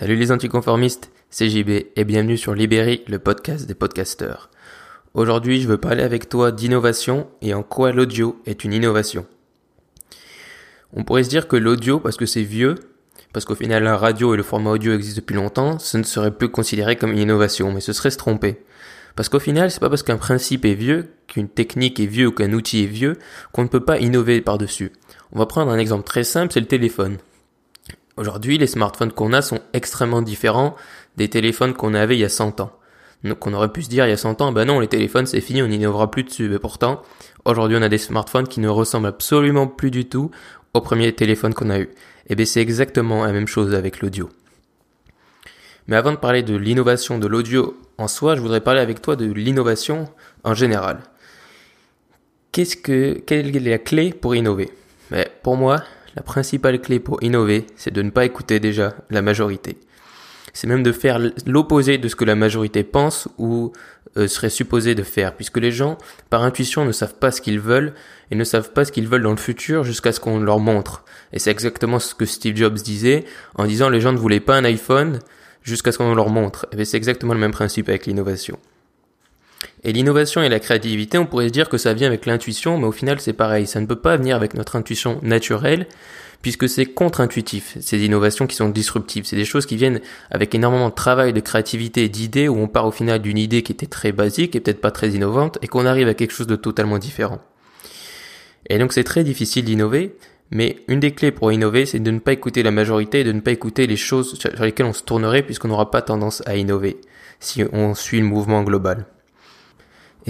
Salut les anticonformistes, c'est JB et bienvenue sur Libéry, le podcast des podcasteurs. Aujourd'hui, je veux parler avec toi d'innovation et en quoi l'audio est une innovation. On pourrait se dire que l'audio, parce que c'est vieux, parce qu'au final la radio et le format audio existent depuis longtemps, ce ne serait plus considéré comme une innovation, mais ce serait se tromper. Parce qu'au final, c'est pas parce qu'un principe est vieux, qu'une technique est vieux ou qu'un outil est vieux, qu'on ne peut pas innover par-dessus. On va prendre un exemple très simple, c'est le téléphone. Aujourd'hui, les smartphones qu'on a sont extrêmement différents des téléphones qu'on avait il y a 100 ans. Donc on aurait pu se dire il y a 100 ans, ben non, les téléphones c'est fini, on n'innovera plus dessus. Mais pourtant, aujourd'hui on a des smartphones qui ne ressemblent absolument plus du tout au premier téléphone qu'on a eu. Et bien c'est exactement la même chose avec l'audio. Mais avant de parler de l'innovation de l'audio en soi, je voudrais parler avec toi de l'innovation en général. Qu'est-ce que, quelle est la clé pour innover? Ben, pour moi, la principale clé pour innover, c'est de ne pas écouter déjà la majorité. C'est même de faire l'opposé de ce que la majorité pense ou euh, serait supposé de faire, puisque les gens, par intuition, ne savent pas ce qu'ils veulent et ne savent pas ce qu'ils veulent dans le futur jusqu'à ce qu'on leur montre. Et c'est exactement ce que Steve Jobs disait en disant les gens ne voulaient pas un iPhone jusqu'à ce qu'on leur montre. Et c'est exactement le même principe avec l'innovation. Et l'innovation et la créativité, on pourrait se dire que ça vient avec l'intuition, mais au final c'est pareil, ça ne peut pas venir avec notre intuition naturelle, puisque c'est contre-intuitif, ces innovations qui sont disruptives. C'est des choses qui viennent avec énormément de travail, de créativité d'idées, où on part au final d'une idée qui était très basique et peut-être pas très innovante, et qu'on arrive à quelque chose de totalement différent. Et donc c'est très difficile d'innover, mais une des clés pour innover, c'est de ne pas écouter la majorité et de ne pas écouter les choses sur lesquelles on se tournerait, puisqu'on n'aura pas tendance à innover, si on suit le mouvement global.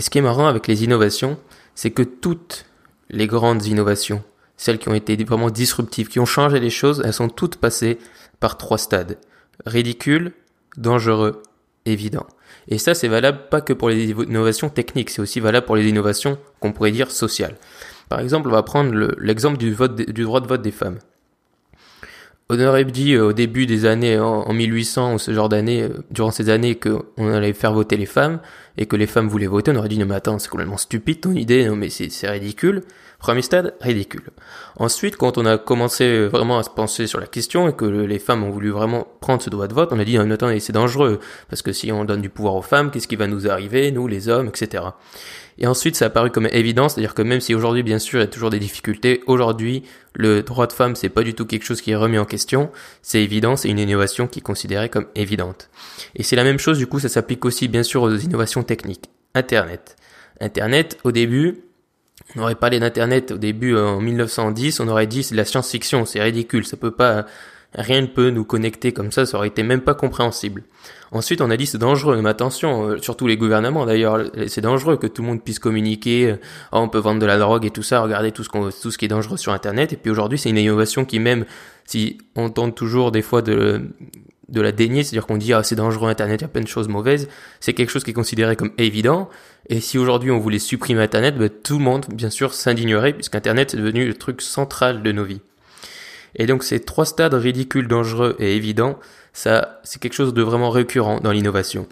Et ce qui est marrant avec les innovations, c'est que toutes les grandes innovations, celles qui ont été vraiment disruptives, qui ont changé les choses, elles sont toutes passées par trois stades. Ridicule, dangereux, évident. Et ça, c'est valable pas que pour les innovations techniques, c'est aussi valable pour les innovations qu'on pourrait dire sociales. Par exemple, on va prendre l'exemple du, droit de vote des femmes. On aurait dit euh, au début des années, en, 1800 ou ce genre d'années, euh, durant ces années, qu'on allait faire voter les femmes et que les femmes voulaient voter, on aurait dit non mais attends, c'est complètement stupide ton idée, non mais c'est ridicule. Premier stade, ridicule. Ensuite, quand on a commencé vraiment à se penser sur la question et que les femmes ont voulu vraiment prendre ce droit de vote, on a dit non, attends, c'est dangereux parce que si on donne du pouvoir aux femmes, qu'est-ce qui va nous arriver, nous les hommes, etc. Et ensuite, ça a apparu comme évident, c'est-à-dire que même si aujourd'hui, bien sûr, il y a toujours des difficultés, aujourd'hui, le droit de femme, c'est pas du tout quelque chose qui est remis en question. C'est évident, c'est une innovation qui est considérée comme évidente. Et c'est la même chose, du coup, ça s'applique aussi, bien sûr, aux innovations techniques. Internet. Internet, au début, on aurait parlé d'Internet au début en 1910, on aurait dit c'est de la science-fiction, c'est ridicule, ça peut pas, rien ne peut nous connecter comme ça, ça aurait été même pas compréhensible. Ensuite, on a dit c'est dangereux, mais attention, euh, surtout les gouvernements d'ailleurs, c'est dangereux que tout le monde puisse communiquer, euh, oh, on peut vendre de la drogue et tout ça, regardez tout ce tout ce qui est dangereux sur Internet. Et puis aujourd'hui, c'est une innovation qui même, si on tente toujours des fois de, de la dénier, c'est-à-dire qu'on dit ah c'est dangereux Internet, il y a plein de choses mauvaises, c'est quelque chose qui est considéré comme évident. Et si aujourd'hui on voulait supprimer Internet, ben, tout le monde bien sûr s'indignerait puisqu'Internet est devenu le truc central de nos vies. Et donc ces trois stades ridicules, dangereux et évidents, ça c'est quelque chose de vraiment récurrent dans l'innovation.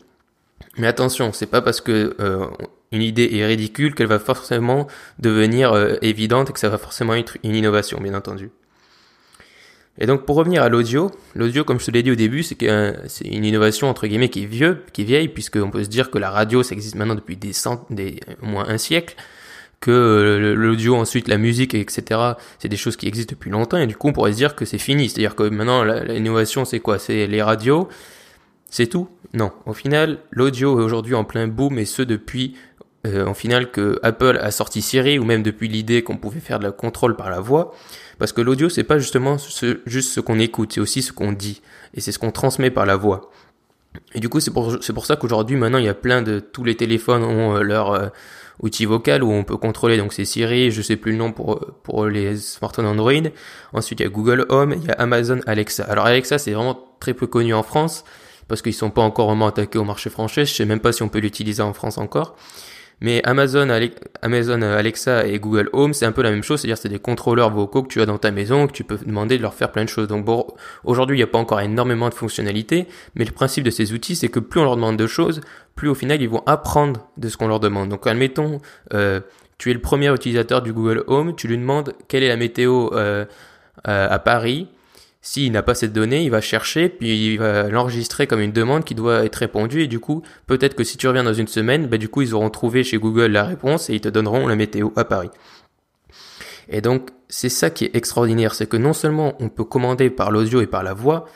Mais attention, c'est pas parce que euh, une idée est ridicule qu'elle va forcément devenir euh, évidente et que ça va forcément être une innovation, bien entendu. Et donc pour revenir à l'audio, l'audio comme je te l'ai dit au début, c'est une innovation entre guillemets qui est vieux, qui est vieille, puisqu'on peut se dire que la radio ça existe maintenant depuis des cent, des au moins un siècle, que l'audio ensuite la musique etc c'est des choses qui existent depuis longtemps et du coup on pourrait se dire que c'est fini. C'est à dire que maintenant l'innovation c'est quoi? C'est les radios? C'est tout? Non. Au final l'audio est aujourd'hui en plein boom et ce depuis euh, en final que Apple a sorti Siri ou même depuis l'idée qu'on pouvait faire de la contrôle par la voix parce que l'audio, c'est pas justement ce, juste ce qu'on écoute, c'est aussi ce qu'on dit. Et c'est ce qu'on transmet par la voix. Et du coup, c'est pour, pour ça qu'aujourd'hui, maintenant, il y a plein de, tous les téléphones ont euh, leur euh, outil vocal où on peut contrôler, donc c'est Siri, je sais plus le nom pour, pour les smartphones Android. Ensuite, il y a Google Home, il y a Amazon Alexa. Alors Alexa, c'est vraiment très peu connu en France parce qu'ils sont pas encore vraiment attaqués au marché français. Je sais même pas si on peut l'utiliser en France encore. Mais Amazon, Alexa et Google Home, c'est un peu la même chose, c'est-à-dire c'est des contrôleurs vocaux que tu as dans ta maison, que tu peux demander de leur faire plein de choses. Donc bon, aujourd'hui, il n'y a pas encore énormément de fonctionnalités, mais le principe de ces outils, c'est que plus on leur demande de choses, plus au final, ils vont apprendre de ce qu'on leur demande. Donc admettons, euh, tu es le premier utilisateur du Google Home, tu lui demandes quelle est la météo euh, à Paris, S'il n'a pas cette donnée, il va chercher, puis il va l'enregistrer comme une demande qui doit être répondue. Et du coup, peut-être que si tu reviens dans une semaine, bah, du coup, ils auront trouvé chez Google la réponse et ils te donneront la météo à Paris. Et donc, c'est ça qui est extraordinaire, c'est que non seulement on peut commander par l'audio et par la voix,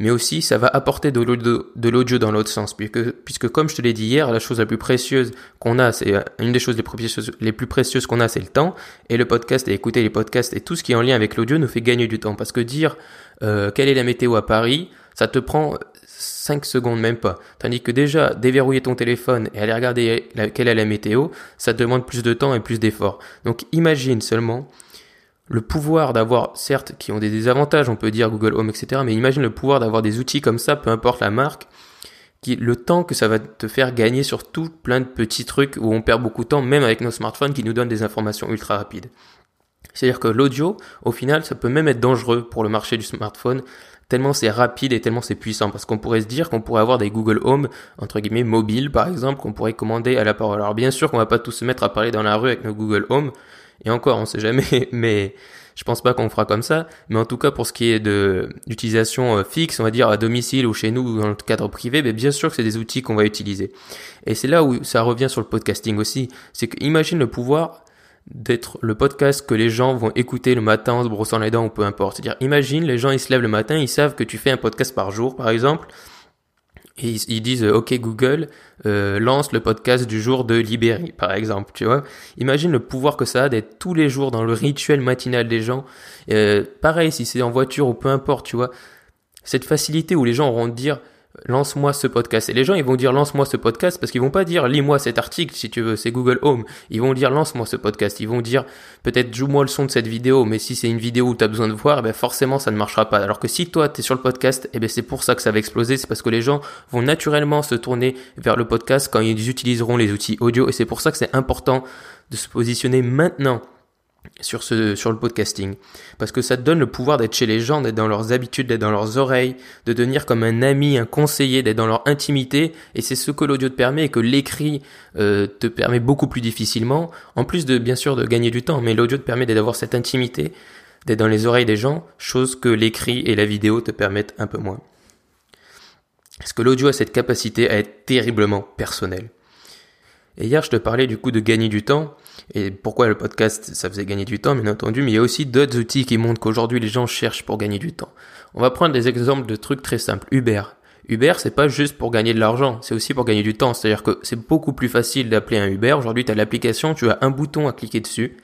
mais aussi ça va apporter de l'audio dans l'autre sens, puisque, puisque comme je te l'ai dit hier, la chose la plus précieuse qu'on a, c'est euh, une des choses les plus précieuses, qu'on a, c'est le temps, et le podcast et écouter les podcasts et tout ce qui est en lien avec l'audio nous fait gagner du temps, parce que dire euh, quelle est la météo à Paris, ça te prend 5 secondes même pas. Tandis que déjà, déverrouiller ton téléphone et aller regarder quelle est la météo, ça demande plus de temps et plus d'efforts. Donc imagine seulement le pouvoir d'avoir, certes, qui ont des désavantages, on peut dire Google Home, etc., mais imagine le pouvoir d'avoir des outils comme ça, peu importe la marque, qui, le temps que ça va te faire gagner sur tout plein de petits trucs où on perd beaucoup de temps, même avec nos smartphones qui nous donnent des informations ultra rapides. C'est-à-dire que l'audio, au final, ça peut même être dangereux pour le marché du smartphone, tellement c'est rapide et tellement c'est puissant. Parce qu'on pourrait se dire qu'on pourrait avoir des Google Home, entre guillemets, mobiles, par exemple, qu'on pourrait commander à la parole. Alors bien sûr qu'on va pas tous se mettre à parler dans la rue avec nos Google Home, et encore, on sait jamais, mais je pense pas qu'on fera comme ça. Mais en tout cas, pour ce qui est de d'utilisation euh, fixe, on va dire à domicile ou chez nous ou dans le cadre privé, mais bien sûr que c'est des outils qu'on va utiliser. Et c'est là où ça revient sur le podcasting aussi. C'est que imagine le pouvoir d'être le podcast que les gens vont écouter le matin en se brossant les dents ou peu importe. C'est-à-dire, imagine, les gens, ils se lèvent le matin, ils savent que tu fais un podcast par jour, par exemple, et ils, disent euh, OK Google euh, lance le podcast du jour de Libéry par exemple tu vois. Imagine le pouvoir que ça a d'être tous les jours dans le rituel matinal des gens. Euh, pareil si c'est en voiture ou peu importe tu vois. Cette facilité où les gens auront de dire lance-moi ce podcast. Et les gens, ils vont dire lance-moi ce podcast parce qu'ils vont pas dire lis-moi cet article si tu veux, c'est Google Home. Ils vont dire lance-moi ce podcast. Ils vont dire peut-être joue-moi le son de cette vidéo, mais si c'est une vidéo où tu as besoin de voir, eh ben forcément ça ne marchera pas. Alors que si toi tu es sur le podcast, eh ben c'est pour ça que ça va exploser, c'est parce que les gens vont naturellement se tourner vers le podcast quand ils utiliseront les outils audio et c'est pour ça que c'est important de se positionner maintenant sur ce sur le podcasting. Parce que ça te donne le pouvoir d'être chez les gens d'être dans leurs habitudes d'être dans leurs oreilles de devenir comme un ami un conseiller d'être dans leur intimité. Et c'est ce que l'audio te permet et que l'écrit euh, te permet beaucoup plus difficilement. En plus de bien sûr de gagner du temps mais l'audio te permet d'avoir cette intimité d'être dans les oreilles des gens chose que l'écrit et la vidéo te permettent un peu moins. Parce que l'audio a cette capacité à être terriblement personnel? Et hier, je te parlais du coup de gagner du temps. Et pourquoi le podcast, ça faisait gagner du temps, bien entendu. Mais il y a aussi d'autres outils qui montrent qu'aujourd'hui, les gens cherchent pour gagner du temps. On va prendre des exemples de trucs très simples. Uber. Uber, c'est pas juste pour gagner de l'argent, c'est aussi pour gagner du temps. C'est-à-dire que c'est beaucoup plus facile d'appeler un Uber. Aujourd'hui, tu l'application, tu as un bouton à cliquer dessus.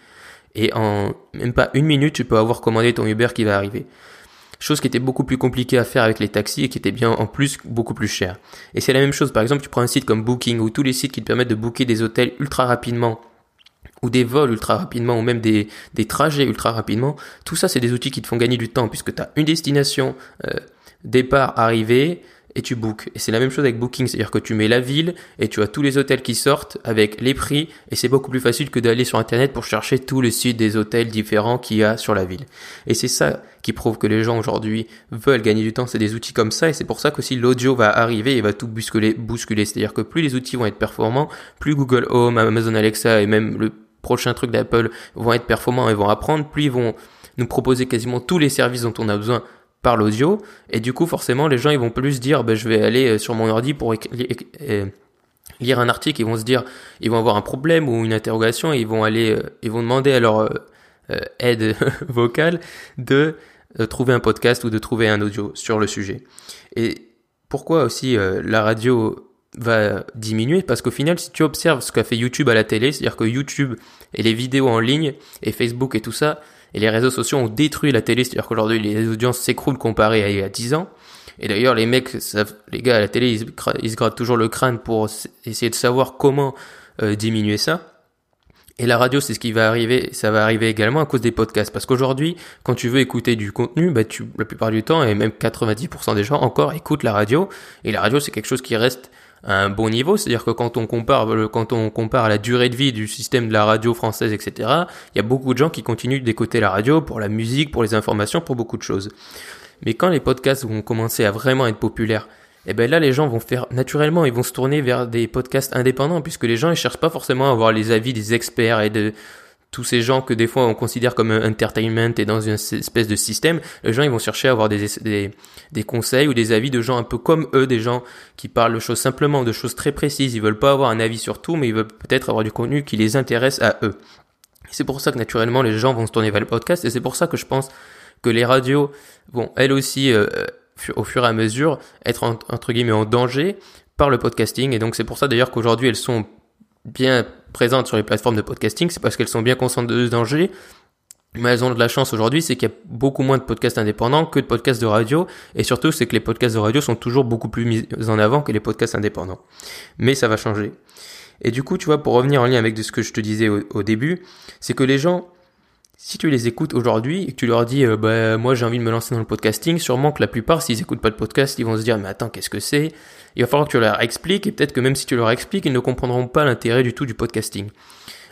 Et en même pas une minute, tu peux avoir commandé ton Uber qui va arriver. Chose qui était beaucoup plus compliquée à faire avec les taxis et qui était bien en plus beaucoup plus cher. Et c'est la même chose, par exemple, tu prends un site comme Booking ou tous les sites qui te permettent de booker des hôtels ultra rapidement ou des vols ultra rapidement ou même des, des trajets ultra rapidement, tout ça c'est des outils qui te font gagner du temps puisque tu as une destination, euh, départ, arrivée, et tu bookes. Et c'est la même chose avec Booking, c'est-à-dire que tu mets la ville et tu as tous les hôtels qui sortent avec les prix et c'est beaucoup plus facile que d'aller sur internet pour chercher tout le site des hôtels différents qu'il y a sur la ville. Et c'est ça qui prouve que les gens aujourd'hui veulent gagner du temps, c'est des outils comme ça et c'est pour ça qu'aussi l'audio va arriver et va tout bousculer, bousculer. C'est-à-dire que plus les outils vont être performants, plus Google Home, Amazon Alexa et même le prochain truc d'Apple vont être performants et vont apprendre, plus ils vont nous proposer quasiment tous les services dont on a besoin par l'audio et du coup forcément les gens ils vont plus dire ben, je vais aller euh, sur mon ordi pour euh, lire un article ils vont se dire ils vont avoir un problème ou une interrogation et ils vont aller euh, ils vont demander à leur aide vocale de trouver un podcast ou de trouver un audio sur le sujet. Et pourquoi aussi la radio va diminuer? Parce qu'au final si tu observes ce qu'a fait YouTube à la télé c'est à dire que YouTube et les vidéos en ligne et Facebook et tout ça et les réseaux sociaux ont détruit la télé, c'est-à-dire qu'aujourd'hui les audiences s'écroulent comparé à il y a 10 ans. Et d'ailleurs les mecs, les gars à la télé, ils, se grattent toujours le crâne pour essayer de savoir comment euh, diminuer ça. Et la radio, c'est ce qui va arriver, ça va arriver également à cause des podcasts. Parce qu'aujourd'hui, quand tu veux écouter du contenu, bah tu, la plupart du temps, et même 90% des gens encore écoutent la radio. Et la radio, c'est quelque chose qui reste un bon niveau, c'est-à-dire que quand on compare quand on compare la durée de vie du système de la radio française, etc., il y a beaucoup de gens qui continuent d'écouter la radio pour la musique, pour les informations, pour beaucoup de choses. Mais quand les podcasts vont commencer à vraiment être populaires, et eh ben là les gens vont faire naturellement, ils vont se tourner vers des podcasts indépendants puisque les gens ils cherchent pas forcément à avoir les avis des experts et de tous ces gens que des fois on considère comme un entertainment et dans une espèce de système, les gens ils vont chercher à avoir des, conseils ou des avis de gens un peu comme eux, des gens qui parlent de choses simplement, de choses très précises. Ils veulent pas avoir un avis sur tout, mais ils veulent peut-être avoir du contenu qui les intéresse à eux. C'est pour ça que naturellement les gens vont se tourner vers le podcast et c'est pour ça que je pense que les radios vont elles aussi euh, au fur et à mesure être entre guillemets en danger par le podcasting et donc c'est pour ça d'ailleurs qu'aujourd'hui elles sont bien présentes sur les plateformes de podcasting, c'est parce qu'elles sont bien conscientes de ce danger. Mais elles ont de la chance aujourd'hui, c'est qu'il y a beaucoup moins de podcasts indépendants que de podcasts de radio. Et surtout, c'est que les podcasts de radio sont toujours beaucoup plus mis en avant que les podcasts indépendants. Mais ça va changer. Et du coup, tu vois, pour revenir en lien avec ce que je te disais au, début, c'est que les gens, si tu les écoutes aujourd'hui et que tu leur dis, euh, bah, moi j'ai envie de me lancer dans le podcasting, sûrement que la plupart, s'ils écoutent pas de podcast, ils vont se dire, mais attends, qu'est-ce que c'est? Il va falloir que tu leur expliques et peut-être que même si tu leur expliques, ils ne comprendront pas l'intérêt du tout du podcasting.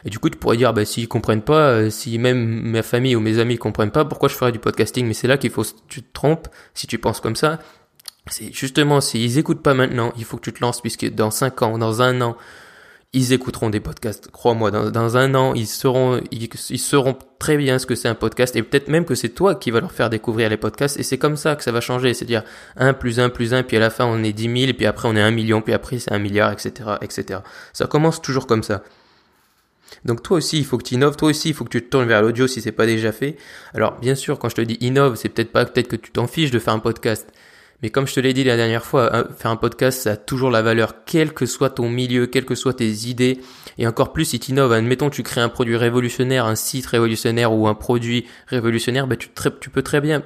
Et du coup, tu pourrais dire, bah, s'ils comprennent pas, euh, si même ma famille ou mes amis comprennent pas, pourquoi je ferais du podcasting? Mais c'est là qu'il faut, tu te trompes si tu penses comme ça. C'est justement, s'ils écoutent pas maintenant, il faut que tu te lances puisque dans 5 ans, dans un an, ils écouteront des podcasts. Crois-moi, dans, dans, un an, ils seront, ils, ils sauront très bien ce que c'est un podcast et peut-être même que c'est toi qui va leur faire découvrir les podcasts et c'est comme ça que ça va changer. C'est-à-dire 1 plus 1 plus 1, puis à la fin on est 10 000 et puis après on est 1 million, puis après c'est 1 milliard, etc., etc. Ça commence toujours comme ça. Donc toi aussi, il faut que tu innoves, toi aussi, il faut que tu te tournes vers l'audio si c'est pas déjà fait. Alors bien sûr, quand je te dis innove, c'est peut-être pas peut-être que tu t'en fiches de faire un podcast. Mais comme je te l'ai dit la dernière fois, hein, faire un podcast, ça a toujours la valeur, quel que soit ton milieu, quelles que soient tes idées. Et encore plus si tu innoves, admettons tu crées un produit révolutionnaire, un site révolutionnaire ou un produit révolutionnaire, ben tu, tu peux très bien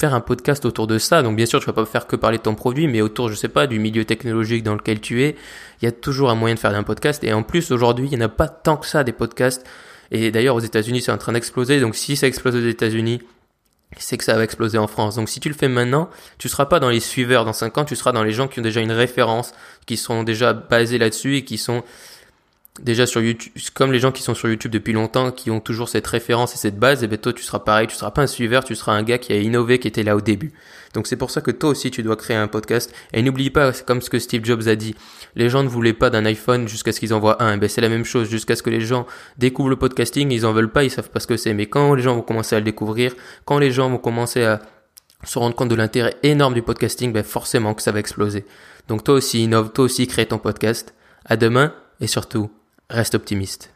faire un podcast autour de ça. Donc bien sûr, tu vas pas faire que parler de ton produit, mais autour, je sais pas, du milieu technologique dans lequel tu es, il y a toujours un moyen de faire un podcast. Et en plus, aujourd'hui, il n'y en a pas tant que ça des podcasts. Et d'ailleurs, aux États-Unis, c'est en train d'exploser. Donc si ça explose aux États-Unis, c'est que ça va exploser en France. Donc si tu le fais maintenant, tu seras pas dans les suiveurs dans 5 ans, tu seras dans les gens qui ont déjà une référence, qui sont déjà basés là-dessus et qui sont déjà sur YouTube, comme les gens qui sont sur YouTube depuis longtemps, qui ont toujours cette référence et cette base, et ben toi tu seras pareil, tu seras pas un suiveur, tu seras un gars qui a innové, qui était là au début. Donc c'est pour ça que toi aussi tu dois créer un podcast. Et n'oublie pas, comme ce que Steve Jobs a dit, les gens ne voulaient pas d'un iPhone jusqu'à ce qu'ils en voient un. Et ben c'est la même chose, jusqu'à ce que les gens découvrent le podcasting, ils en veulent pas, ils savent pas ce que c'est. Mais quand les gens vont commencer à le découvrir, quand les gens vont commencer à se rendre compte de l'intérêt énorme du podcasting, ben forcément que ça va exploser. Donc toi aussi innove, toi aussi crée ton podcast. À demain et surtout Reste optimiste.